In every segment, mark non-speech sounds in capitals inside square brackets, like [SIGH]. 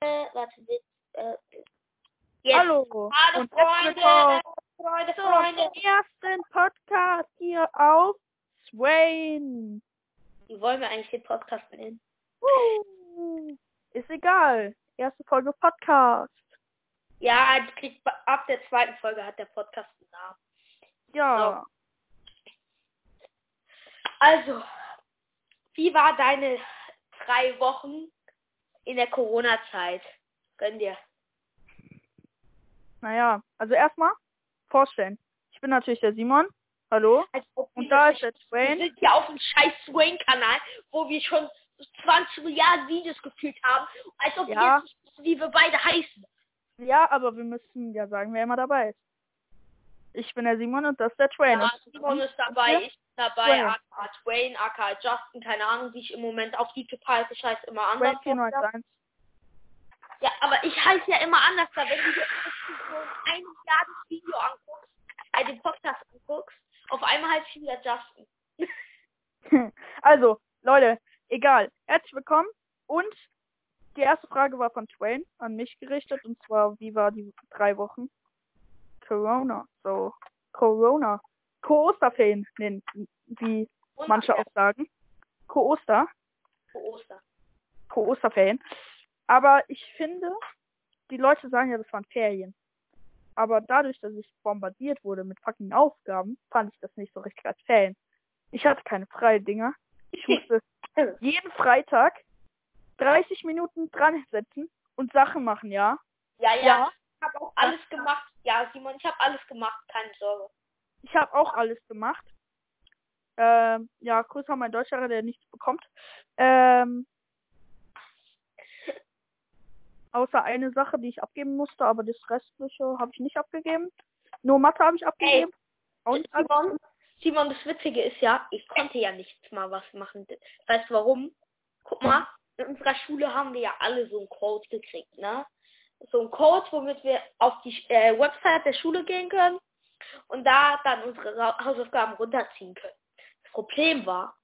warte, äh, jetzt. Hallo Hallo und herzlich Freunde, willkommen Freunde, zum Freunde. ersten Podcast hier auf Swain. Wie wollen wir eigentlich den Podcast nennen? Uh, ist egal. Erste Folge Podcast. Ja, kriegt ab der zweiten Folge hat der Podcast einen Namen. Ja. Also, wie war deine drei Wochen in der Corona-Zeit? Gönn dir. Naja, also erstmal vorstellen. Ich bin natürlich der Simon. Hallo. Als ob Und wir da ist der Wir Swain. sind ja auf dem scheiß Swain-Kanal, wo wir schon 20 Milliarden Videos gefühlt haben. Als ob wir Ja. jetzt wissen, wie wir beide heißen. Ja, aber wir müssen ja sagen, wer immer dabei ist. Ich bin der Simon und das ist der Twain. Ja, Simon ist dabei, ich dabei, aka Twain, aka Justin, keine Ahnung, wie ich im Moment auf YouTube heiße. Ich heiße immer anders. 491. Ja, aber ich heiße ja immer anders. Da wenn du dir so ein Milliarden Video anguckst, äh, den Podcast anguckst, auf einmal heiße ich wieder Justin. [LAUGHS] Also, Leute, egal. Herzlich willkommen. Und die erste Frage war von Twain an mich gerichtet. Und zwar, wie war die drei Wochen? Corona. So, Corona. Co-Osterferien nennen, wie Und manche auch sagen. Co-Oster. für Ostern. Co-Osterferien. Aber ich finde, die Leute sagen ja, das waren Ferien. Aber dadurch, dass ich bombardiert wurde mit fucking Aufgaben, fand ich das nicht so richtig als Ferien. Ich hatte keine freie Dinger. Ich [LAUGHS] musste jeden Freitag 30 Minuten dran sitzen und Sachen machen, ja. Ja, ja, Ja. ich habe auch alles gemacht. Ja, Simon, ich habe alles gemacht, keine Sorge. Ich habe auch alles gemacht. Ähm, ja, Grüße an meinen Deutschlehrer, der nichts bekommt. Ähm, außer eine Sache, die ich abgeben musste, aber das restliche habe ich nicht abgegeben. Nur Mathe habe ich abgegeben. Und Simon, Simon, das Witzige ist ja, ich konnte ja nichts mal was machen. Weißt du warum? Guck mal, in unserer Schule haben wir ja alle so einen Code gekriegt, ne? So einen Code, womit wir auf die äh, Website der Schule gehen können und da dann unsere Hausaufgaben runterziehen können. Das Problem war,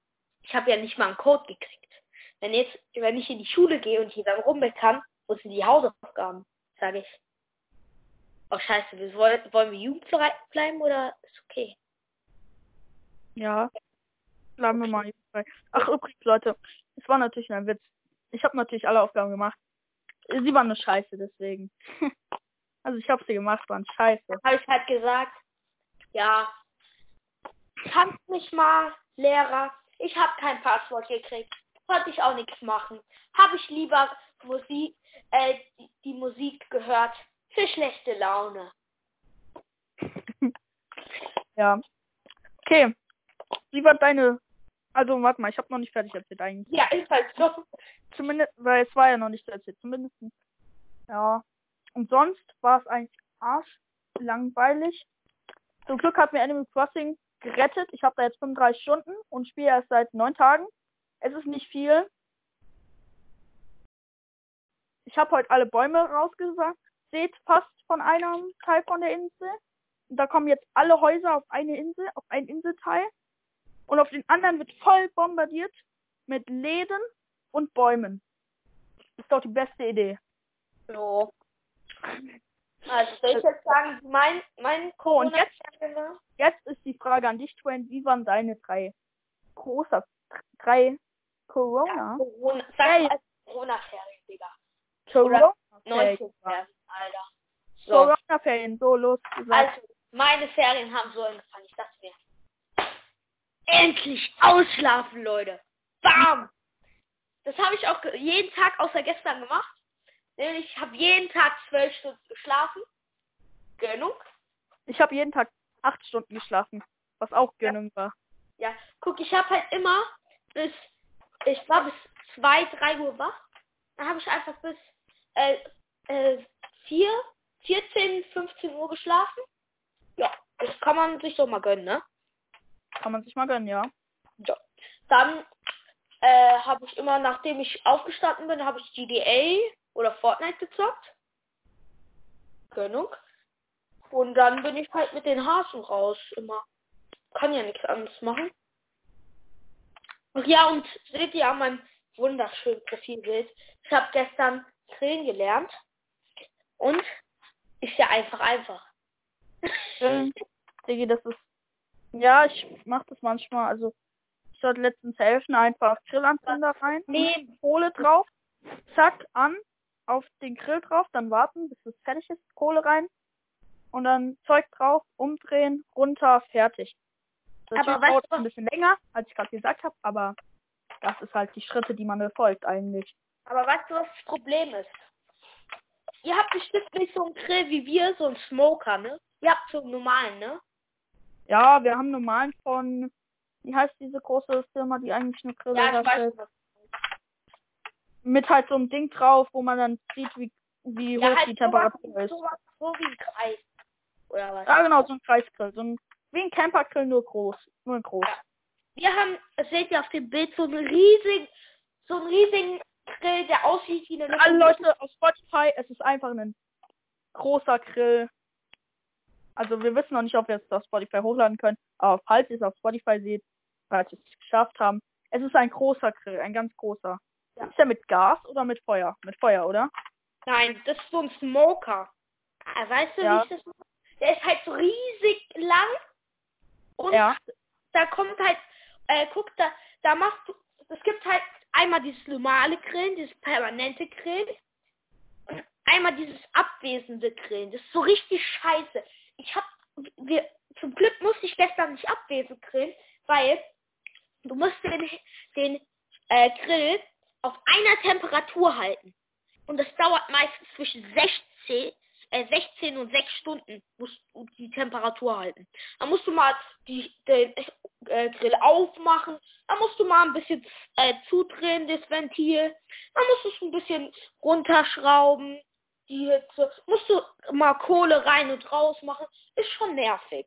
ich habe ja nicht mal einen Code gekriegt. Wenn jetzt, wenn ich in die Schule gehe und hier dann rummeckern, wo sind die Hausaufgaben? Sage ich. Oh scheiße, wir wollen, wollen wir jugendfrei bleiben oder ist okay? ja, bleiben wir mal bei. Ach übrigens, Leute, es war natürlich ein Witz. Ich habe natürlich alle Aufgaben gemacht. Sie waren nur scheiße, deswegen. [LAUGHS] also ich habe sie gemacht, waren scheiße. habe ich halt gesagt, ja, kannst mich mal, Lehrer, ich habe kein Passwort gekriegt, konnte ich auch nichts machen. Habe ich lieber Musik, äh, die, die Musik gehört für schlechte Laune. [LAUGHS] Ja. Okay. Wie war deine. Also, warte mal, ich habe noch nicht fertig erzählt eigentlich. Ja, ist halt so. Zumindest, weil es war ja noch nicht erzählt. Zumindest. Ja. Und sonst war es eigentlich arsch langweilig. Zum Glück hat mir Animal Crossing gerettet. Ich habe da jetzt 35 Stunden und spiele erst seit neun Tagen. Es ist nicht viel. Ich habe heute alle Bäume rausgesagt. Seht fast von einem Teil von der Insel. Und da kommen jetzt alle Häuser auf eine Insel, auf ein Inselteil. Und auf den anderen wird voll bombardiert mit Läden und Bäumen. Ist doch die beste Idee. so. Also soll ich jetzt sagen, mein, mein So, und Corona jetzt, jetzt ist die Frage an dich, Twain. Wie waren deine drei großer, drei Corona? Corona, sag Hey. als Corona-Ferien, Digga. Corona? 19 Ferien, Alter. So. Corona-Ferien, so los gesagt. Also, meine Ferien haben so angefangen. Ich dachte mir, endlich ausschlafen, Leute. Bam! Das habe ich auch jeden Tag außer gestern gemacht. Ich habe jeden Tag zwölf Stunden geschlafen. Gönnung. Ich habe jeden Tag acht Stunden geschlafen, was auch Gönnung war. Ja, guck, ich habe halt immer bis, ich war bis zwei, drei Uhr wach. Dann habe ich einfach bis äh, äh, vier, 14, 15 Uhr geschlafen. Ja, das kann man sich doch mal gönnen, ne? Kann man sich mal gönnen, ja. Ja. Dann äh, habe ich immer, nachdem ich aufgestanden bin, habe ich GTA oder Fortnite gezockt. Gönnung. Und dann bin ich halt mit den Hasen raus immer. Kann ja nichts anderes machen. Ach ja, und seht ihr an meinem wunderschönen Profilbild, ich habe gestern grillen gelernt. Und ist ja einfach einfach. Digi, das ist. Ja, ich mach das manchmal. Also, ich sollte letztens helfen, einfach Grillanzünder rein, Nee, Kohle drauf, zack, an, auf den Grill drauf, dann warten, bis es fertig ist, Kohle rein und dann Zeug drauf, umdrehen, runter, fertig. Das Aber weißt dauert ein bisschen länger, als ich gerade gesagt habe, aber das ist halt die Schritte, die man befolgt eigentlich. aber weißt du, was das Problem ist? Ihr habt bestimmt nicht so einen Grill wie wir, so einen Smoker, ne? Ihr habt so einen normalen, ne? Ja, wir haben normalen von, wie heißt diese große Firma, die eigentlich nur Grille Ja, herstellt? Mit halt so einem Ding drauf, wo man dann sieht, wie, wie Ja, hoch halt die Temperatur ist. sowas, so wie ein Kreis. Oder was? Ja, genau, so ein Kreisgrill. So ein, wie ein Campergrill, nur groß. Nur groß. Ja. Wir haben, das seht ihr auf dem Bild, so einen riesigen, so einen riesigen Grill, der aussieht wie eine alle Leute auf Spotify, es ist einfach ein großer Grill. Also wir wissen noch nicht, ob wir es auf Spotify hochladen können, aber falls ihr es auf Spotify seht, falls wir es geschafft haben, es ist ein großer Grill, ein ganz großer. Ja. Ist der mit Gas oder mit Feuer? Mit Feuer, oder? Nein, das ist so ein Smoker. Ah, Weißt du, Ja. wie ich das? Der ist halt so riesig lang und Ja. da kommt halt, äh, guck, da, da machst du, es gibt halt einmal dieses normale Grillen, dieses permanente Grillen und einmal dieses abwesende Grillen. Das ist so richtig scheiße. Ich hab, wir, zum Glück musste ich gestern nicht abwesend grillen, weil du musst den, den äh, Grill auf einer Temperatur halten. Und das dauert meistens zwischen 16, äh, 16 und 6 Stunden, musst du die Temperatur halten. Dann musst du mal die, den äh, Grill aufmachen, dann musst du mal ein bisschen äh, zudrehen, das Ventil, dann musst du es ein bisschen runterschrauben, die Hitze, musst du mal Kohle rein und raus machen, ist schon nervig.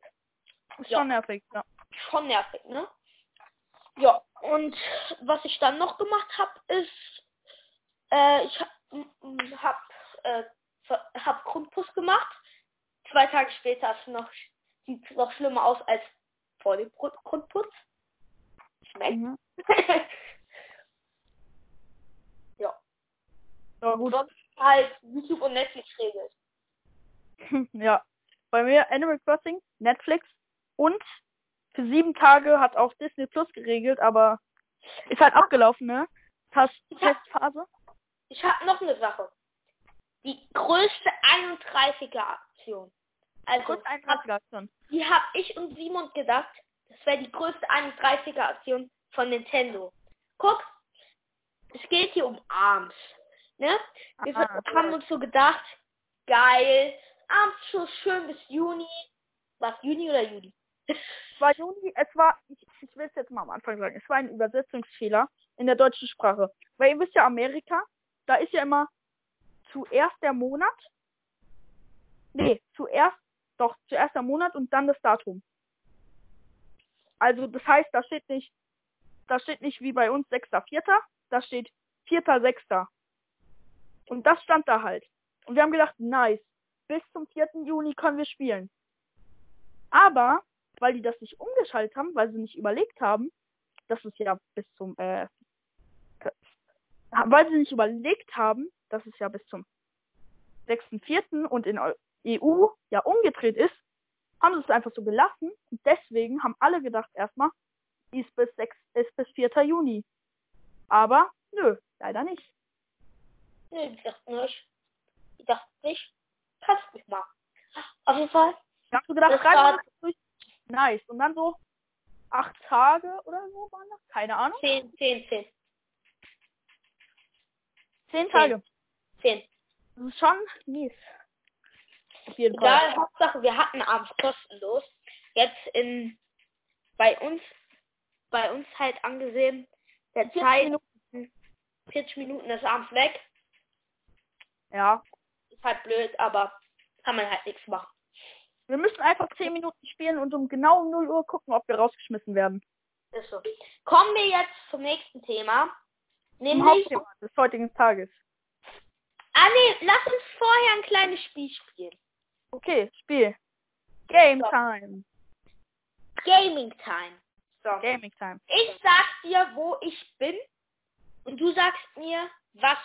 Ist Ja. schon nervig, ja. Schon nervig, ne? Ja, und was ich dann noch gemacht habe, ist, äh, ich habe hab, äh, hab Grundpuss gemacht. Zwei Tage später noch, sieht es noch schlimmer aus als vor dem Grund Grundputz. Schmeckt. Mhm. [LAUGHS] ja. Ja, gut. Sonst halt YouTube und Netflix regelt. [LAUGHS] ja. Bei mir Animal Crossing, Netflix und für sieben Tage hat auch Disney Plus geregelt, aber ist halt abgelaufen, ne? Ja. Testphase. Ich habe noch eine Sache. Die größte 31er Aktion. Also, Kurz ein Aktion. Die habe ich und Simon gedacht, das wäre die größte 31er Aktion von Nintendo. Guck, es geht hier um Arms. Ne? Wir Ah, haben uns so gedacht, geil, Arms so schön bis Juni. Was, Juni oder Juli? Es war Juni, es war, ich, ich will es jetzt mal am Anfang sagen, es war ein Übersetzungsfehler in der deutschen Sprache. Weil ihr wisst ja, Amerika, da ist ja immer zuerst der Monat. Nee, zuerst, doch, zuerst der Monat und dann das Datum. Also das heißt, da steht nicht, da steht nicht wie bei uns 6.4., da steht 4.6. Und das stand da halt. Und wir haben gedacht, nice, bis zum 4. Juni können wir spielen. Aber weil die das nicht umgeschaltet haben, weil sie nicht überlegt haben, dass es ja bis zum, äh, weil sie nicht überlegt haben, dass es ja bis zum 6.4. und in Eu- EU ja umgedreht ist, haben sie es einfach so gelassen und deswegen haben alle gedacht erstmal, ist bis 6, ist bis 4. Juni. Aber nö, leider nicht. Nee, ich dachte nicht. Ich dachte nicht. Kannst mich mal. Auf jeden Fall. Ich hab so gedacht, Das war- durch, nice. Und dann so acht Tage oder so waren das, keine Ahnung, 10, 10, 10. zehn Tage. 10. Das ist schon mies. Auf jeden Fall. Egal, Hauptsache wir hatten abends kostenlos. Jetzt in bei uns bei uns halt angesehen der 40 Zeit Minuten. 40 Minuten ist abends weg. Ja. Ist halt blöd, aber kann man halt nichts machen. Wir müssen einfach 10 Minuten spielen und um genau 0 Uhr gucken, ob wir rausgeschmissen werden. Ist so. Kommen wir jetzt zum nächsten Thema. Zum Nämlich. Hauptthema des heutigen Tages. Ah nee, lass uns vorher ein kleines Spiel spielen. Okay, Spiel. Game So. Time. Gaming Time. So. Gaming Time. Ich sag dir, wo ich bin und du sagst mir, was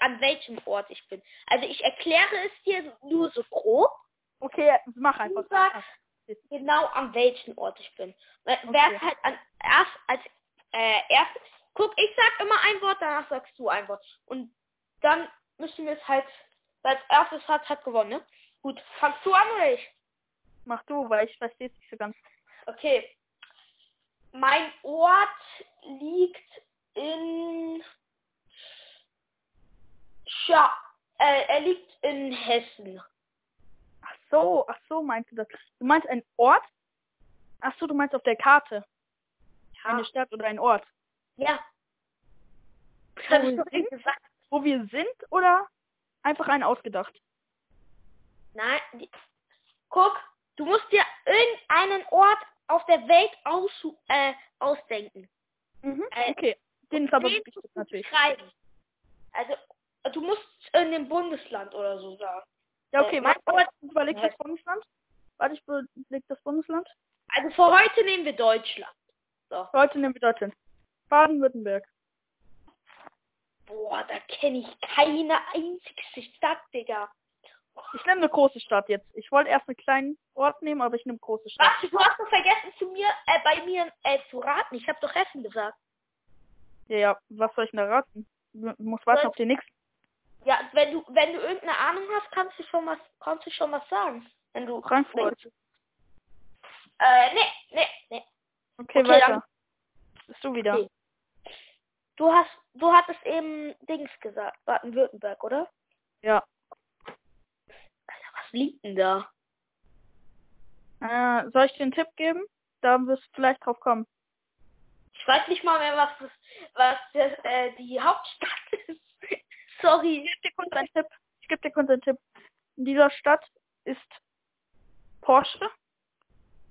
an welchem Ort ich bin. Also ich erkläre es dir nur so grob. Okay, mach einfach. Sagst genau an welchem Ort ich bin. Wer Okay. halt an, erst als äh, erstes. Guck, ich sag immer ein Wort, danach sagst du ein Wort. Und dann müssen wir es halt, wer als erstes hat, hat gewonnen, ne? Gut, fangst du an oder ich? Mach du, weil ich verstehe es nicht so ganz. Okay. Mein Ort liegt in. Scha äh, er liegt in Hessen. Ach so, ach so meinst du das. Du meinst ein Ort? Ach so, du meinst auf der Karte. Eine Stadt oder ein Ort. Ja. Wo wir sind? Wo wir sind oder einfach einen ausgedacht? Nein. Die, guck, du musst dir irgendeinen Ort auf der Welt aus, äh, ausdenken. Mhm. Äh, Okay. Den ist aber wichtig natürlich. Schreiben. Also, du musst in dem Bundesland oder so sagen. Ja, okay, Äh, mein warte, Ort- überleg das Bundesland. Warte, ich überleg das Bundesland. Also für heute nehmen wir Deutschland. So. Heute nehmen wir Deutschland. Baden-Württemberg. Boah, da kenne ich keine einzigste Stadt, Digga. Ich nehme eine große Stadt jetzt. Ich wollte erst einen kleinen Ort nehmen, aber ich nehme große Stadt. Warte, du hast doch vergessen zu mir, äh, bei mir äh, zu raten. Ich habe doch Hessen gesagt. Ja, ja, was soll ich denn da raten? Du musst warten auf den nächsten. Ja, wenn du, wenn du irgendeine Ahnung hast, kannst du schon was, kannst du schon was sagen. Wenn du. Frankfurt. Äh, nee, nee, nee. Okay, Okay, weiter. Bist du wieder? Okay. Du hast, du hattest eben Dings gesagt, Baden-Württemberg, oder? Ja. Alter, was liegt denn da? Äh, soll ich dir einen Tipp geben? Da wirst du vielleicht drauf kommen. Ich weiß nicht mal mehr, was das, was das, äh, die Hauptstadt. Sorry. Ich gebe dir kurz einen Tipp. Ich gebe dir kurz einen Tipp. In dieser Stadt ist Porsche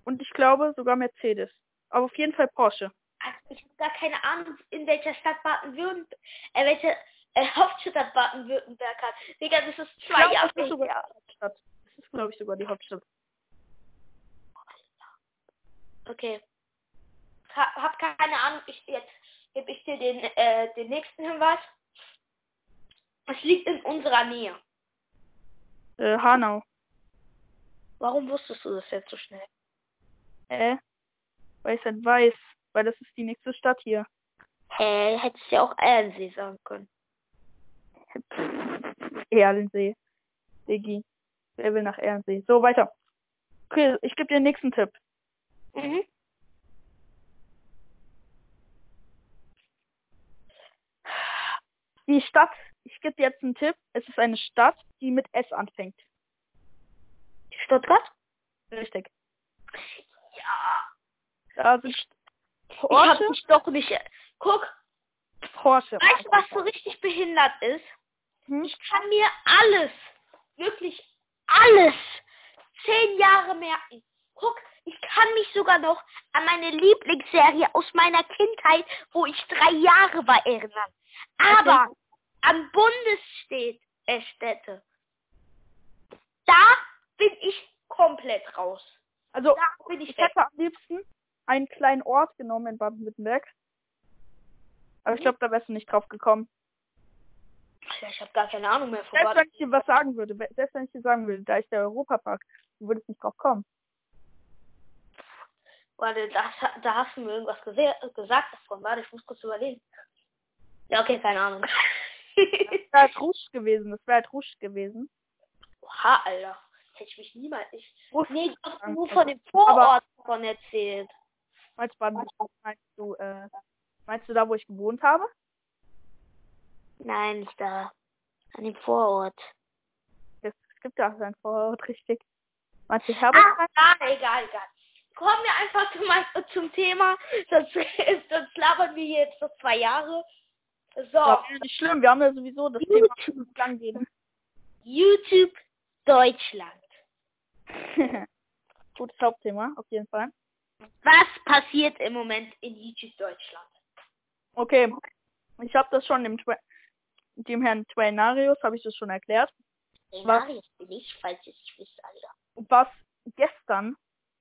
und ich glaube sogar Mercedes. Aber auf jeden Fall Porsche. Also ich habe gar keine Ahnung, in welcher Stadt Baden-Württemberg, äh, welche äh, Hauptstadt Baden-Württemberg hat. Digga, das ist zwei glaube, Jahre das ist sogar her. die Hauptstadt. Das ist, glaube ich, sogar die Hauptstadt. Okay. Ha, hab keine Ahnung, ich jetzt gebe ich dir den, äh, den nächsten Hinweis. Es liegt in unserer Nähe. Äh, Hanau. Warum wusstest du das jetzt so schnell? Äh? Weil ich halt weiß. Weil das ist die nächste Stadt hier. Hä, hättest ja auch Erlensee sagen können. Erlensee. Diggi. Wer will nach Erlensee? So, weiter. Okay, ich gebe dir den nächsten Tipp. Mhm. Die Stadt, ich gebe dir jetzt einen Tipp. Es ist eine Stadt, die mit S anfängt. Stuttgart? Richtig. Ja. Da sind Ich Porsche. hab dich doch nicht. Guck, Porsche. weißt du, was so richtig behindert ist? Hm? Ich kann mir alles, wirklich alles, zehn Jahre merken. Guck, ich kann mich sogar noch an meine Lieblingsserie aus meiner Kindheit, wo ich drei Jahre war, erinnern. Aber an Bundesstädte, Städte, da bin ich komplett raus. Also, Da bin ich ich hätte am liebsten einen kleinen Ort genommen in Baden-Württemberg. Aber ich glaube, da wärst du nicht drauf gekommen. Ich habe gar keine Ahnung mehr von Selbst wenn ich dir was sagen würde, selbst wenn ich dir sagen würde, da ist der Europapark, du würdest nicht drauf kommen. Warte, das, da hast du mir irgendwas gesagt davon. Warte, ich muss kurz überlegen. Ja, okay, keine Ahnung. Das wäre halt Rusch gewesen, das wäre halt Rusch gewesen. Oha, Alter. Hätte ich mich niemals nicht. Rusch, Nee, du hast sagen, nur von dem Vorort von erzählt. meinst, Baden meinst du, äh, meinst du da, wo ich gewohnt habe? Nein, nicht da. An dem Vorort. Es, gibt ja auch einen Vorort, richtig. Meinst du Herbert? Ah, ah, egal, egal. Kommen wir einfach zum, zum Thema. Sonst, [LAUGHS] sonst labern wir hier jetzt noch zwei Jahre. So, Ja, nicht schlimm, wir haben ja sowieso das Thema YouTube. lang gehen. YouTube Deutschland. [LAUGHS] Gutes Hauptthema, auf jeden Fall. Was passiert im Moment in YouTube Deutschland? Okay, ich habe das schon dem, Twa- dem Herrn Twainarius, habe ich das schon erklärt. Was? Marius bin ich, falls ihr es nicht wisst, Alter. was gestern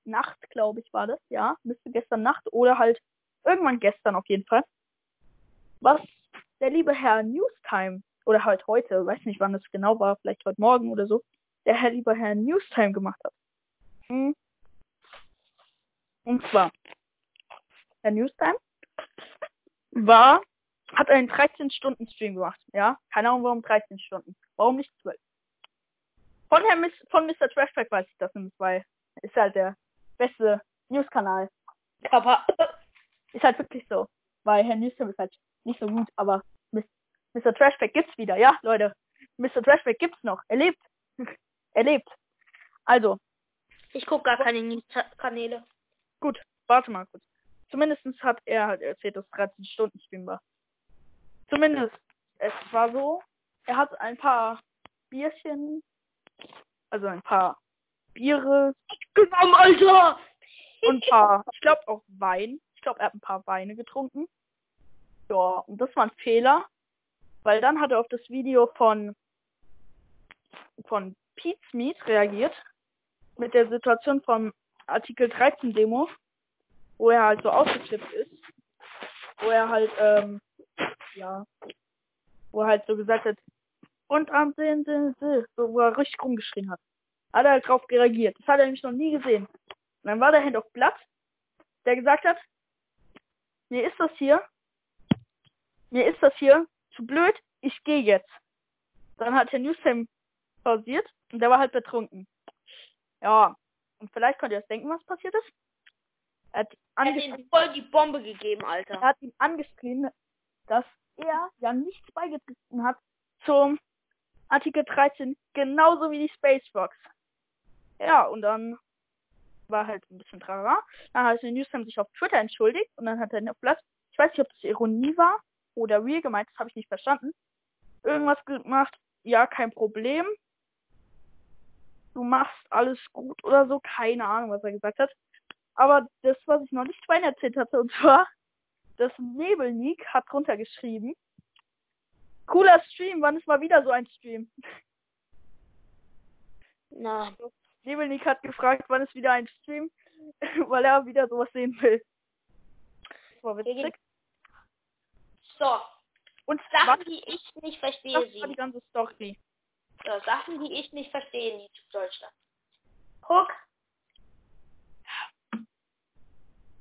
Nacht, glaube ich, war das, ja, müsste gestern Nacht oder halt irgendwann gestern auf jeden Fall, was der liebe Herr Newstime oder halt heute, weiß nicht wann es genau war, vielleicht heute Morgen oder so, der Herr lieber Herr Newstime gemacht hat. Hm. Und zwar, Herr Newstime war, hat einen 13-Stunden-Stream gemacht, ja? Keine Ahnung, warum 13 Stunden. Warum nicht 12? Von, Herr Miss, von Mr. Trashback weiß ich das nämlich, weil ist halt der beste News-Kanal. Aber ist halt wirklich so. Weil Herr Newstime ist halt nicht so gut, aber Mr. Trashback gibt's wieder, ja, Leute. Mr. Trashback gibt's noch. Er lebt. [LAUGHS] er lebt. Also. Ich gucke gar keine News-Kanäle. Gut, warte mal kurz. Zumindest hat er halt erzählt, dass 13 Stunden war. Zumindest, es war so, er hat ein paar Bierchen, also ein paar Biere genommen, Alter! Und ein paar, ich glaube auch Wein. Ich glaube, er hat ein paar Weine getrunken. Ja, und das war ein Fehler, weil dann hat er auf das Video von von Pete's Meat reagiert mit der Situation vom Artikel 13 Demo, wo er halt so ausgeflippt ist, wo er halt ähm, ja, wo er halt so gesagt hat und am sehen Sie, so wo er richtig rumgeschrien hat. Hat er halt drauf reagiert. Das hat er nämlich noch nie gesehen. Und dann war der Hand auf Blatt, der gesagt hat, mir ist das hier, mir ist das hier zu blöd, ich gehe jetzt. Dann hat Herr Newsham pausiert und der war halt betrunken. Ja, und vielleicht könnt ihr euch denken, was passiert ist. Er hat, er hat ihm voll die Bombe gegeben, Alter. Er hat ihm angeschrien, dass er ja nichts beigetragen hat zum Artikel 13, genauso wie die Spacebox. Ja, und dann war halt ein bisschen trara. Dann hat der Newstime sich auf Twitter entschuldigt und dann hat er auf Blatt, ich weiß nicht, ob das Ironie war oder real gemeint, das habe ich nicht verstanden. Irgendwas gemacht, ja, kein Problem. Du machst alles gut oder so, keine Ahnung, was er gesagt hat. Aber das, was ich noch nicht vorhin erzählt hatte, und zwar, das Nebelnik hat drunter geschrieben. Cooler Stream, wann ist mal wieder so ein Stream? Na. Nebelnik hat gefragt, wann ist wieder ein Stream, [LAUGHS] weil er wieder sowas sehen will. Das war witzig. So. Und Sachen, die ich nicht verstehe. Das war die ganze Story. So, Sachen, die ich nicht verstehe in YouTube Deutschland. Guck.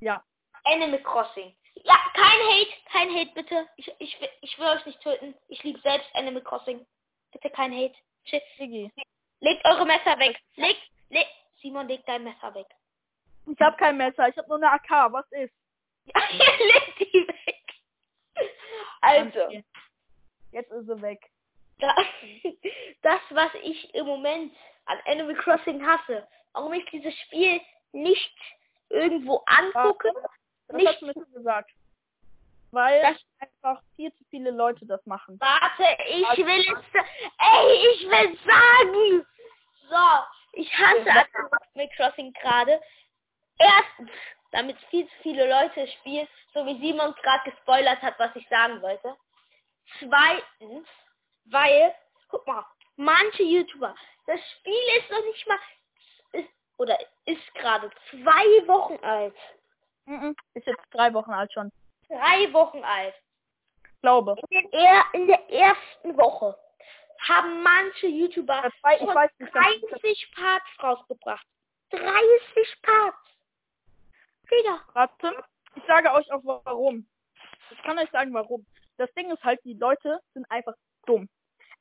Ja. Animal Crossing. Ja, kein Hate, kein Hate, bitte. Ich, ich, ich will euch nicht töten. Ich liebe selbst Animal Crossing. Bitte kein Hate. Shit. Legt eure Messer weg. Legt, legt. Simon, leg dein Messer weg. Ich hab kein Messer, ich hab nur eine AK. Was ist? [LAUGHS] Ja, leg die weg. Also. Jetzt ist sie weg. [LAUGHS] Das, was ich im Moment an Animal Crossing hasse, warum ich dieses Spiel nicht irgendwo angucke, das nicht hast du mir schon gesagt. Weil das einfach viel zu viele Leute das machen. Warte, ich also, will es. Ey, ich will sagen! So, ich hasse Animal Crossing gerade. Erstens, damit viel zu viele Leute spielen, so wie Simon gerade gespoilert hat, was ich sagen wollte. Zweitens, weil, guck mal, manche YouTuber, das Spiel ist noch nicht mal, ist, oder ist gerade zwei Wochen alt. Ist jetzt drei Wochen alt schon. Drei Wochen alt. Glaube. In, er, in der ersten Woche haben manche YouTuber zwei, weiß nicht, 30 Parts rausgebracht. 30 Parts. Digga. Warte, ich sage euch auch warum. Ich kann euch sagen warum. Das Ding ist halt, die Leute sind einfach dumm.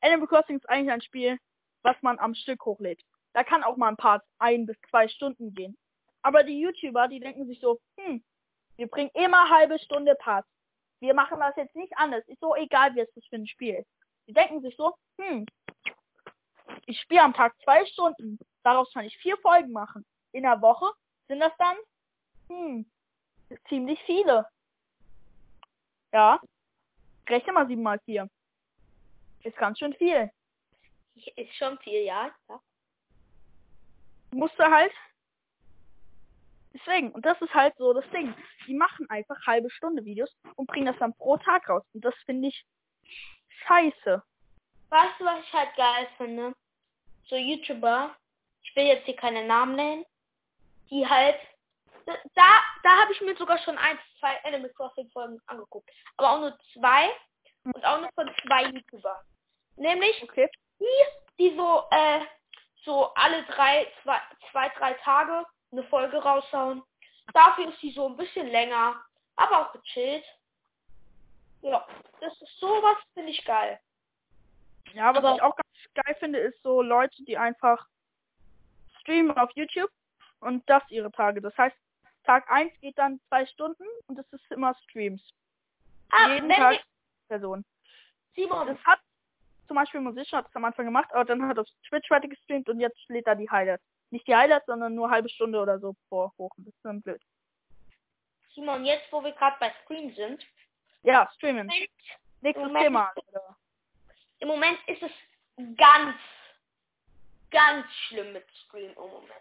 Animal Crossing ist eigentlich ein Spiel, was man am Stück hochlädt. Da kann auch mal ein Part ein bis zwei Stunden gehen. Aber die YouTuber, die denken sich so, hm, wir bringen immer halbe Stunde Parts. Wir machen das jetzt nicht anders. Ist so egal, wie es das für ein Spiel ist. Die denken sich so, hm, ich spiele am Tag zwei Stunden. Daraus kann ich vier Folgen machen. In der Woche sind das dann, hm, ziemlich viele. Ja. Rechne mal sieben mal vier. Ist ganz schön viel. Ist schon viel, ja. ja. Musste halt Deswegen, und das ist halt so das Ding. Die machen einfach halbe Stunde Videos und bringen das dann pro Tag raus. Und das finde ich scheiße. Weißt du, was ich halt geil finde? So YouTuber, ich will jetzt hier keine Namen nennen, die halt, da, da habe ich mir sogar schon ein, zwei Animal Crossing Folgen angeguckt. Aber auch nur zwei und auch nur von zwei YouTuber. Nämlich Okay. die, die so, äh, so alle drei, zwei, zwei, drei Tage eine Folge raushauen. Dafür ist die so ein bisschen länger, aber auch gechillt. Ja, das ist sowas, finde ich geil. Ja, was Aber- ich auch ganz geil finde, ist so Leute, die einfach streamen auf YouTube und das ihre Tage. Das heißt, Tag 1 geht dann zwei Stunden und es ist immer Streams. Ah, Jeden Tag wir, Person. Simon, Das hat zum Beispiel Musician hat es am Anfang gemacht, aber dann hat er auf Twitch weiter gestreamt und jetzt lädt er die Highlights. Nicht die Highlights, sondern nur halbe Stunde oder so vor hoch. Das ist dann blöd. Simon, jetzt wo wir gerade bei Stream sind, Ja, streamen. Moment, Nächstes Moment. Thema. Alter. im Moment ist es ganz, ganz schlimm mit Stream im Moment.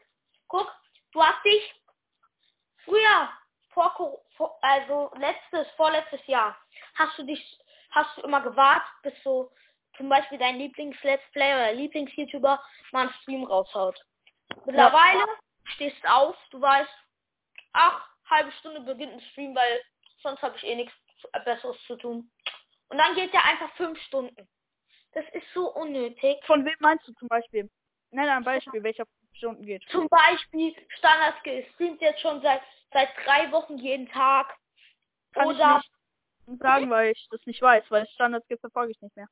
Guck, du hast dich früher, vor, vor also letztes, vorletztes Jahr, hast du dich, hast du immer gewartet, bis so zum Beispiel dein Lieblings-Let's Play oder Lieblings-YouTuber mal einen Stream raushaut. Mittlerweile stehst du auf, du weißt, ach, halbe Stunde beginnt ein Stream, weil sonst habe ich eh nichts Besseres zu tun. Und dann geht der einfach fünf Stunden. Das ist so unnötig. Von wem meinst du zum Beispiel? Nenn ein Beispiel, welcher Stunden geht. Zum Beispiel Standardskill streamt jetzt schon seit seit drei Wochen jeden Tag. Kann Oder ich nicht sagen, weil ich das nicht weiß, weil Standards gibt, verfolge ich nicht mehr.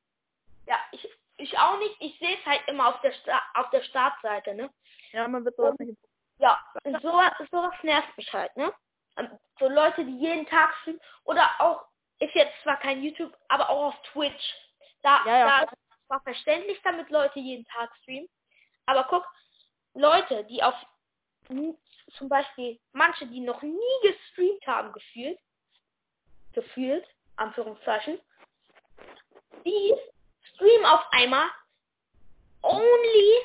ja, ich, ich auch nicht. Ich sehe es halt immer auf der Sta auf der Startseite, ne? Ja, man wird sowas nicht. Ja, und sowas, sowas nervt mich halt, ne? Und So Leute, die jeden Tag streamen oder auch ist jetzt zwar kein YouTube, aber auch auf Twitch. Da, Ja, ja. da ist es zwar verständlich, damit Leute jeden Tag streamen, aber guck, Leute, die auf zum Beispiel manche, die noch nie gestreamt haben, gefühlt, gefühlt, Anführungszeichen, die streamen auf einmal only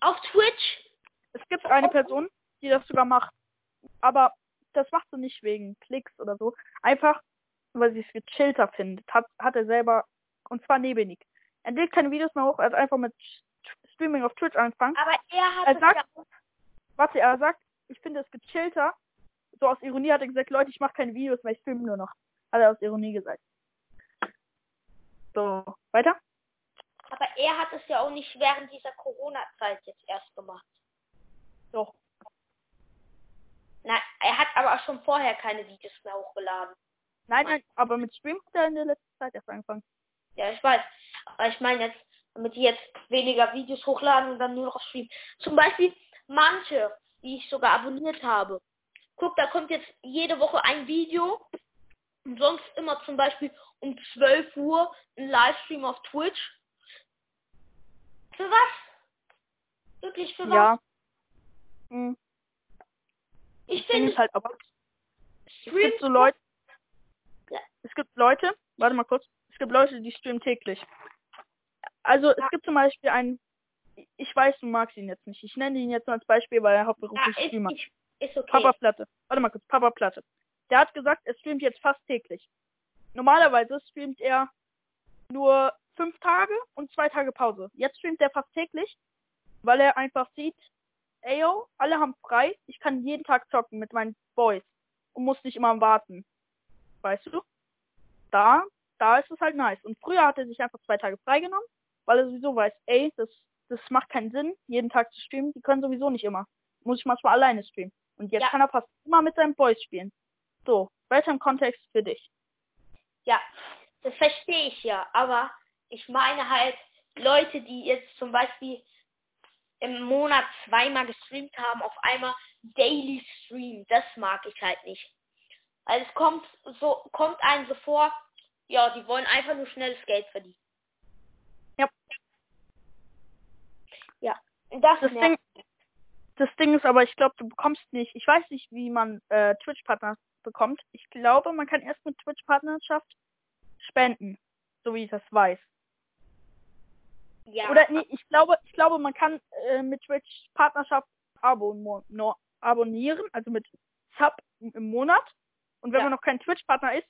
auf Twitch. Es gibt eine Person, die das sogar macht. Aber das macht sie nicht wegen Klicks oder so. Einfach, weil sie es gechillter findet. Hat, hat er selber, und zwar Nebenig. Er lädt keine Videos mehr hoch, er hat einfach mit Streaming auf Twitch angefangen. Aber er hat Er sagt- ja Warte, er sagt, ich finde es gechillter. So aus Ironie hat er gesagt, Leute, ich mache keine Videos mehr, ich filme nur noch. Hat er aus Ironie gesagt. So, weiter? Aber er hat es ja auch nicht während dieser Corona-Zeit jetzt erst gemacht. Doch. Nein, er hat aber auch schon vorher keine Videos mehr hochgeladen. Nein, nein, aber mit Stream hat er in der letzten Zeit erst angefangen. Ja, ich weiß. Aber ich meine jetzt, damit die jetzt weniger Videos hochladen und dann nur noch streamen. Zum Beispiel manche, die ich sogar abonniert habe. Guck, da kommt jetzt jede Woche ein Video. Und sonst immer zum Beispiel um 12 Uhr ein Livestream auf Twitch. Für was? Wirklich für was? Ja. Hm. Ich finde, ist halt aber, es gibt so Leute, Ja. es gibt Leute, warte mal kurz, es gibt Leute, die streamen täglich. Also es gibt zum Beispiel einen, ich weiß, du magst ihn jetzt nicht. Ich nenne ihn jetzt mal als Beispiel, weil er hauptberuflich ist, Streamer. ist, ist okay. Papa Platte. Warte mal kurz, Papa Platte. Der hat gesagt, er streamt jetzt fast täglich. Normalerweise streamt er nur fünf Tage und zwei Tage Pause. Jetzt streamt er fast täglich, weil er einfach sieht, ey yo, alle haben frei, ich kann jeden Tag zocken mit meinen Boys und muss nicht immer warten. Weißt du? Da, da ist es halt nice. Und früher hat er sich einfach zwei Tage freigenommen, weil er sowieso weiß, ey, das, das macht keinen Sinn, jeden Tag zu streamen. Die können sowieso nicht immer. Muss ich manchmal alleine streamen. Und jetzt Ja. kann er fast immer mit seinen Boys spielen. So, weiter im Kontext für dich. Ja, das verstehe ich ja, aber ich meine halt Leute, die jetzt zum Beispiel im Monat zweimal gestreamt haben, auf einmal Daily Stream, das mag ich halt nicht. Also es kommt so, kommt einem so vor, ja, die wollen einfach nur schnelles Geld verdienen. Ja. Ja, und das, Das. Ding, das Ding ist aber, ich glaube, du bekommst nicht, ich weiß nicht, wie man äh, Twitch-Partner bekommt. Ich glaube, man kann erst mit Twitch-Partnerschaft spenden, so wie ich das weiß. ja, Oder nee, ich glaube, ich glaube, man kann äh, mit Twitch Partnerschaft abon no, abonnieren, also mit Sub im Monat. Und wenn Ja. man noch kein Twitch-Partner ist,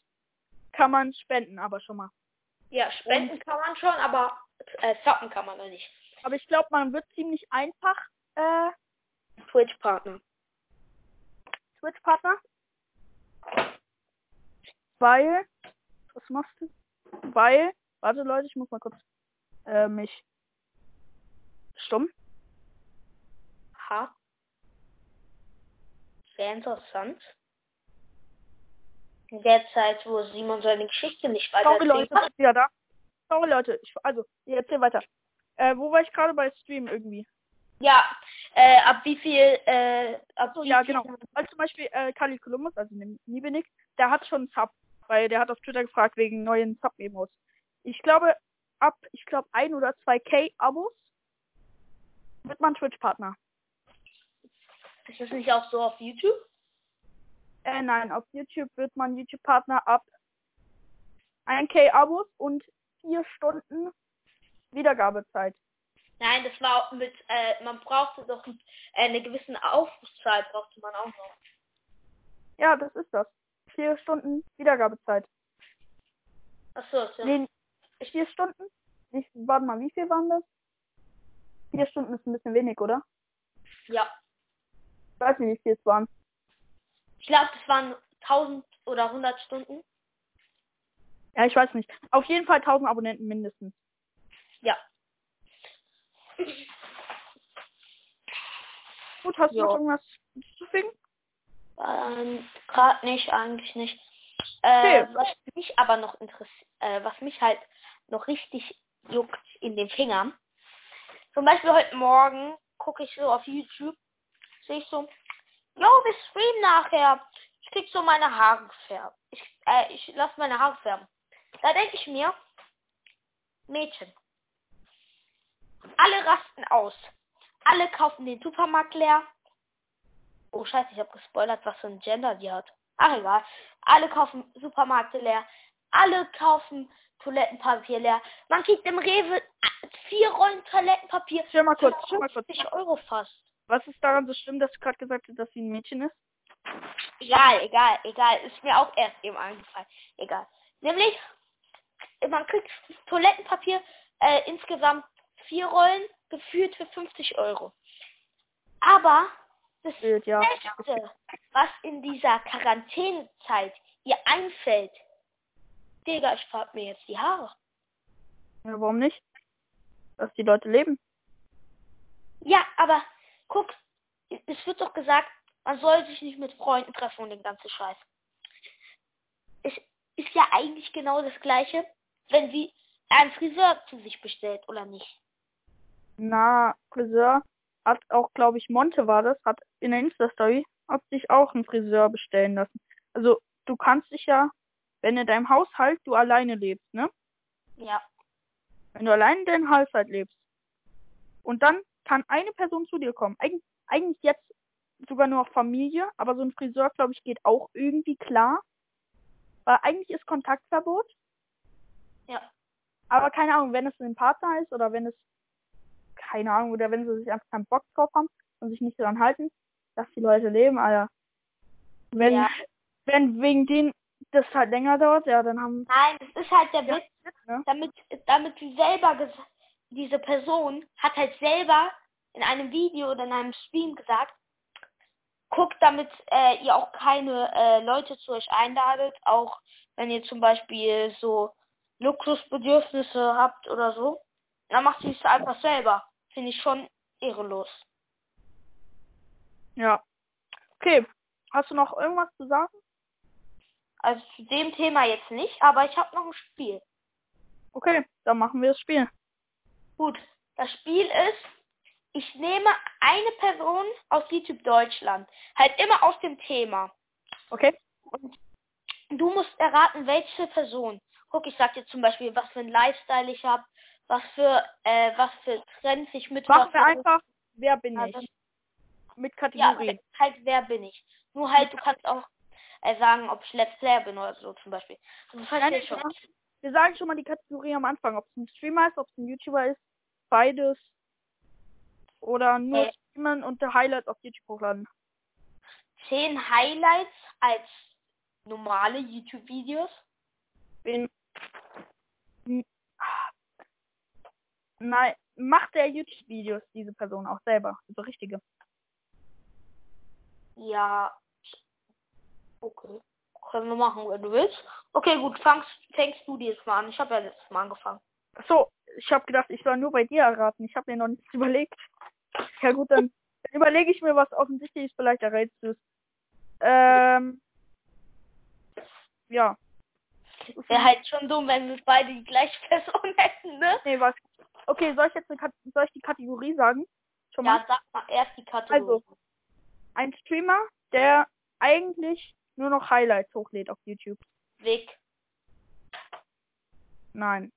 kann man spenden, aber schon mal. ja, spenden kann man schon, aber äh, zappen kann man noch nicht. Aber ich glaube, man wird ziemlich einfach äh, Twitch-Partner. Twitch-Partner. Weil, was machst du? Weil, warte Leute, ich muss mal kurz Äh, mich stumm. Ha. Sehr interessant. In der Zeit, wo Simon seine Geschichte nicht weiter Sorry, Leute, ja da. Sorry, Leute. Ich, also, ich erzähl weiter. Äh, wo war ich gerade bei Stream irgendwie? Ja, äh, ab wie viel, äh, ab So, ja, genau. Also zum Beispiel äh, Kali Columbus, also den Niebenik, der hat schon einen Sub, weil der hat auf Twitter gefragt wegen neuen Sub-Memos. Ich glaube, ab, ich glaube, ein oder zwei K-Abos wird man Twitch-Partner. Ist das nicht auch so auf YouTube? Äh, nein, auf YouTube wird man YouTube-Partner ab 1K Abos und vier Stunden Wiedergabezeit. Nein, das war mit, äh, man brauchte doch äh, eine gewisse Aufrufzahl, brauchte man auch noch. Ja, das ist das. Vier Stunden Wiedergabezeit. Achso, so. Nee, vier Stunden? Wie, warte mal, wie viel waren das? Vier Stunden ist ein bisschen wenig, oder? Ja. Ich weiß nicht, wie viel es waren. Ich glaube, das waren 1000 oder 100 Stunden. Ja, ich weiß nicht. Auf jeden Fall 1000 Abonnenten mindestens. Ja. Gut, hast du Ja. noch irgendwas hinzuzufügen? Ähm, gerade nicht, eigentlich nicht. Äh, Okay. was mich aber noch interessiert, äh, was mich halt noch richtig juckt in den Fingern. Zum Beispiel heute Morgen gucke ich so auf YouTube, sehe ich so, yo, wir streamen nachher. Ich krieg so meine Haare gefärbt. Ich, äh, ich lasse meine Haare färben. Da denke ich mir, Mädchen, alle rasten aus. Alle kaufen den Supermarkt leer. Oh scheiße, ich habe gespoilert, was für ein Gender die hat. Ach egal. Alle kaufen Supermärkte leer. Alle kaufen Toilettenpapier leer. Man kriegt im Rewe vier Rollen Toilettenpapier. Chill mal für kurz, chill mal kurz. 50 Euro fast. Was ist daran so schlimm, dass du gerade gesagt hast, dass sie ein Mädchen ist? Egal, egal, egal. Ist mir auch erst eben eingefallen. Egal. Nämlich, man kriegt Toilettenpapier äh, insgesamt vier Rollen, gefühlt für 50 Euro. Aber das Wild, ja. Beste, was in dieser Quarantänezeit ihr einfällt, Digga, ich farb mir jetzt die Haare. ja. Warum nicht? Dass die Leute leben. Ja, aber guck, es wird doch gesagt, man soll sich nicht mit Freunden treffen und den ganzen Scheiß. Es ist ja eigentlich genau das gleiche, wenn sie einen Friseur zu sich bestellt, oder nicht? Na, Friseur hat auch, glaube ich, Monte war das, hat in der Insta-Story, hat sich auch einen Friseur bestellen lassen. Also, du kannst dich ja, wenn in deinem Haushalt du alleine lebst, ne? Ja. Wenn du allein in deinem Haushalt lebst und dann kann eine Person zu dir kommen, Eig eigentlich jetzt sogar nur Familie, aber so ein Friseur, glaube ich, geht auch irgendwie klar. Weil eigentlich ist Kontaktverbot, Ja. aber keine Ahnung, wenn es ein Partner ist oder wenn es, keine Ahnung, oder wenn sie sich einfach keinen Bock drauf haben und sich nicht daran halten, dass die Leute leben, Alter. Wenn, Ja. wenn wegen denen das halt länger dauert, ja, dann haben, Nein, das ist halt der Ja. Witz, ne? damit, damit sie selber, diese Person hat halt selber in einem Video oder in einem Stream gesagt, guckt, damit äh, ihr auch keine äh, Leute zu euch einladet, auch wenn ihr zum Beispiel so Luxusbedürfnisse habt oder so. Dann macht sie es einfach selber. Finde ich schon ehrenlos. Ja. Okay. Hast du noch irgendwas zu sagen? Also zu dem Thema jetzt nicht, aber ich habe noch ein Spiel. Okay, dann machen wir das Spiel. Gut, das Spiel ist, ich nehme eine Person aus YouTube Deutschland, halt immer aus dem Thema. Okay? Und du musst erraten, welche Person. Guck, ich sag dir zum Beispiel, was für ein Lifestyle ich habe, was für äh, was für Trends ich Machen wir einfach, wer bin Also, ich? Mit Ja, Kategorien. halt, wer bin ich? Nur halt, du kannst auch äh, sagen, ob ich Let's Player bin oder so zum Beispiel. Also, verstehst nein, schon. Wir sagen schon mal die Kategorie am Anfang, ob es ein Streamer ist, ob es ein YouTuber ist, beides. Oder nur Äh. streamen und Highlights auf YouTube hochladen. Zehn Highlights als normale YouTube-Videos. Hm. Nein, macht der YouTube-Videos diese Person auch selber? Also richtige. Ja. Okay. Können wir machen, wenn du willst. Okay, gut, fangst, fängst du dir jetzt mal an. Ich habe ja letztes Mal angefangen. So, ich habe gedacht, ich soll nur bei dir erraten. Ich habe mir noch nichts [LAUGHS] überlegt. Ja gut, dann, dann überlege ich mir was offensichtliches, vielleicht errätst du es. Ähm, ja. Wäre halt schon dumm, wenn wir beide die gleiche [LAUGHS] Person hätten, ne? Nee, was? Okay, soll ich jetzt eine, Kat- soll ich die Kategorie sagen? Schon mal? Ja, sag mal erst die Kategorie. Also. Ein Streamer, der eigentlich nur noch Highlights hochlädt auf YouTube. Weg. Nein.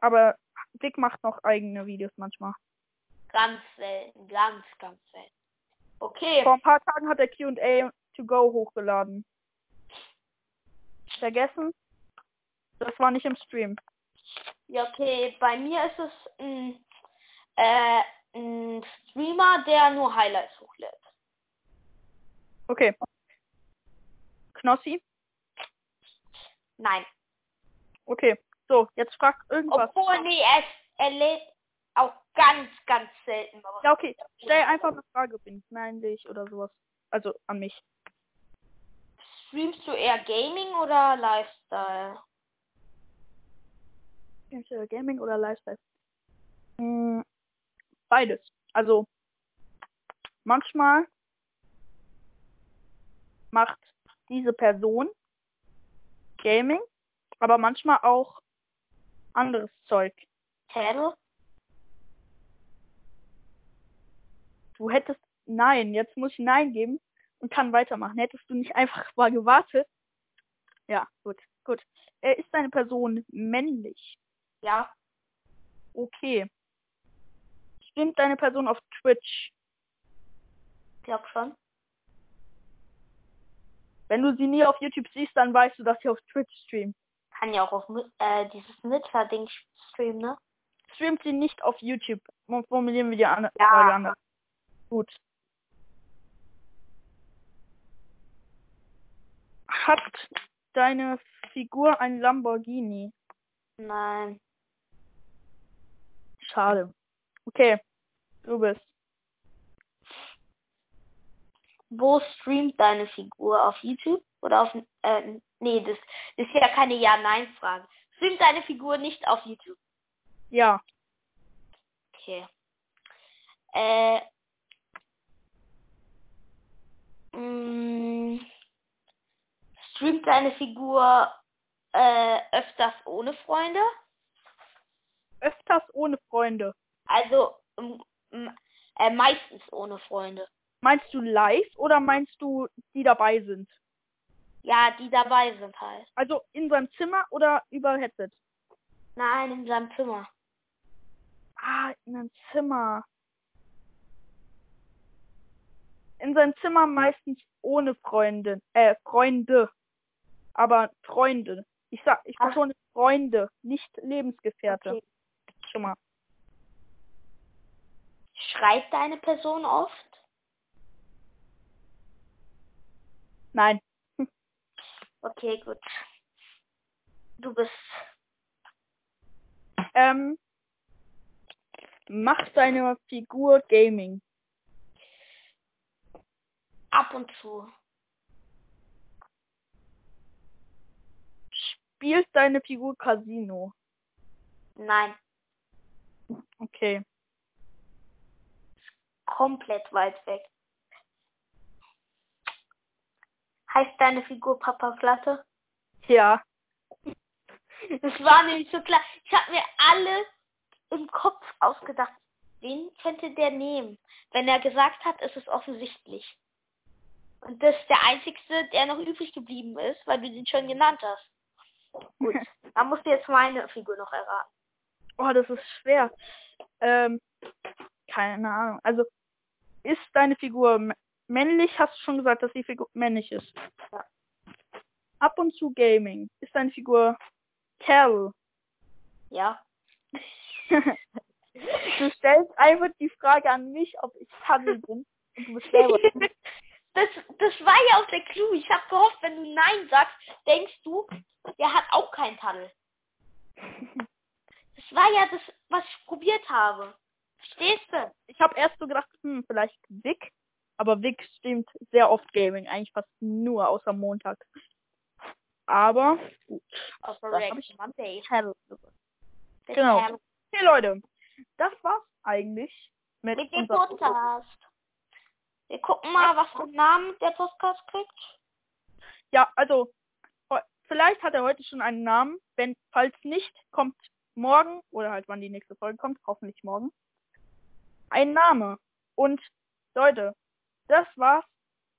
Aber Dick macht noch eigene Videos manchmal. Ganz selten. Ganz, ganz selten. Okay. Vor ein paar Tagen hat er Q&A to go hochgeladen. Vergessen? Das war nicht im Stream. Ja, okay. Bei mir ist es ein, äh, ein Streamer, der nur Highlights hochlädt. Okay. Knossi? Nein. Okay. So, jetzt frag irgendwas. Obwohl, nee, er, er lädt auch ganz, ganz selten. Ja, okay. Stell einfach eine Frage, bin ich männlich oder sowas. Also an mich. Streamst du eher Gaming oder Lifestyle? Entweder Gaming oder Lifestyle? Hm, beides. Also manchmal macht diese Person Gaming, aber manchmal auch anderes Zeug. Tell? Du hättest Nein, jetzt muss ich Nein geben und kann weitermachen. Hättest du nicht einfach mal gewartet? Ja, gut, gut. Äh, ist deine Person männlich? Ja. Okay. Stimmt deine Person auf Twitch? Glaub schon. Wenn du sie nie auf YouTube siehst, dann weißt du, dass sie auf Twitch streamt. Kann ja auch auf äh, dieses Mitra-Ding streamen, ne? Streamt sie nicht auf YouTube? Formulieren wir die an Ja. Frage anders. Gut. Hat deine Figur ein Lamborghini? Nein. Schade. Okay. Du bist. Wo streamt deine Figur? Auf YouTube? Oder auf, äh, nee, das, das ist ja keine Ja-Nein-Frage. Streamt deine Figur nicht auf YouTube? Ja. Okay. Äh, mh, streamt deine Figur äh, öfters ohne Freunde? Öfters ohne Freunde. Also äh, meistens ohne Freunde. Meinst du live oder meinst du, die dabei sind? Ja, die dabei sind halt. Also in seinem Zimmer oder über Headset? Nein, in seinem Zimmer. Ah, in seinem Zimmer. In seinem Zimmer meistens ohne Freundin, äh, Freunde. Aber Freunde. Ich sag, ich betone Freunde, nicht Lebensgefährte. Okay. Schon mal. Schreibt deine Person oft? Nein. [LAUGHS] Okay, gut. Du bist Ähm, macht deine Figur Gaming? ab und zu. Spielt deine Figur Casino? Nein, Okay. komplett weit weg. Heißt deine Figur Papa Platte? Ja. Das war nämlich so klar. Ich habe mir alle im Kopf ausgedacht. Wen könnte der nehmen? Wenn er gesagt hat, ist es offensichtlich. Und das ist der einzigste, der noch übrig geblieben ist, weil du den schon genannt hast. Gut, [LAUGHS] dann musst du jetzt meine Figur noch erraten. Oh, das ist schwer. Ähm, keine Ahnung. Also, ist deine Figur männlich? Hast du schon gesagt, dass die Figur männlich ist? Ja. Ab und zu Gaming. Ist deine Figur Carol? Ja? [LAUGHS] du stellst einfach die Frage an mich, ob ich Tunnel bin. Und du bist selber. [LAUGHS] das, das war ja auch der Clou. Ich habe gehofft, wenn du Nein sagst, denkst du, der hat auch keinen Tunnel. [LAUGHS] War ja das, was ich probiert habe. Verstehst du? Ich habe erst so gedacht, hm, vielleicht Vic. Aber Vic stimmt sehr oft Gaming. Eigentlich fast nur, außer Montag. Aber gut. Außer Monday. Genau. Okay, Leute. Das war's eigentlich mit, Mit dem Podcast. Wir gucken mal, was für einen Namen der Podcast kriegt. Ja, also vielleicht hat er heute schon einen Namen. Wenn, falls nicht, kommt morgen oder halt wann die nächste Folge kommt, hoffentlich morgen, ein Name. Und Leute, das war's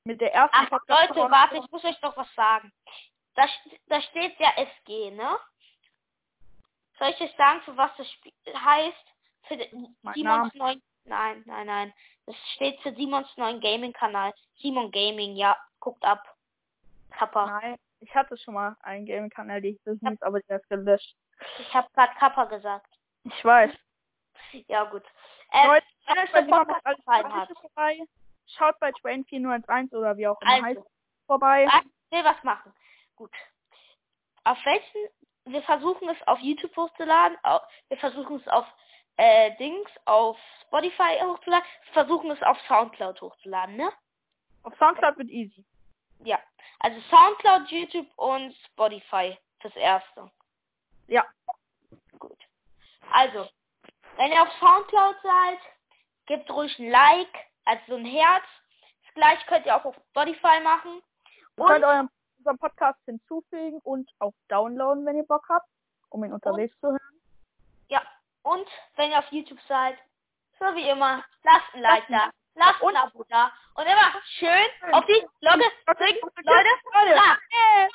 mit der ersten Ach, Podcast- Leute, warte, ich muss euch doch was sagen. Da, da steht ja SG, ne? Soll ich euch sagen, für was das Spiel heißt? Für Simons neuen... Nein, nein, nein. Das steht für Simons neuen Gaming-Kanal. Simon Gaming, ja. Guckt ab. Kappa. Nein, ich hatte schon mal einen Gaming-Kanal, hieß hieß, aber der ist gelöscht. Ich habe gerade Kappa gesagt. Ich weiß. Ja, gut. Äh, Leute, wenn euch der Podcast gefallen hat. Vorbei. Schaut bei Train 4011 oder wie auch immer heißt Also, vorbei. Ah, ich will was machen. Gut. Auf welchen, wir versuchen es auf YouTube hochzuladen, wir versuchen es auf äh, Dings, auf Spotify hochzuladen, wir versuchen es auf Soundcloud hochzuladen, ne? Auf Soundcloud wird easy. Ja. Also Soundcloud, YouTube und Spotify fürs Erste. Ja. Gut. Also, wenn ihr auf Soundcloud seid, gebt ruhig ein Like, also so ein Herz. Das gleiche könnt ihr auch auf Spotify machen. Ihr Und könnt euren, unseren Podcast hinzufügen und auch downloaden, wenn ihr Bock habt, um ihn unterwegs zu hören. Ja, und wenn ihr auf YouTube seid, so wie immer, lasst ein Like da, lasst ein Abo da und immer schön auf die Glocke drücken, Leute. Leute.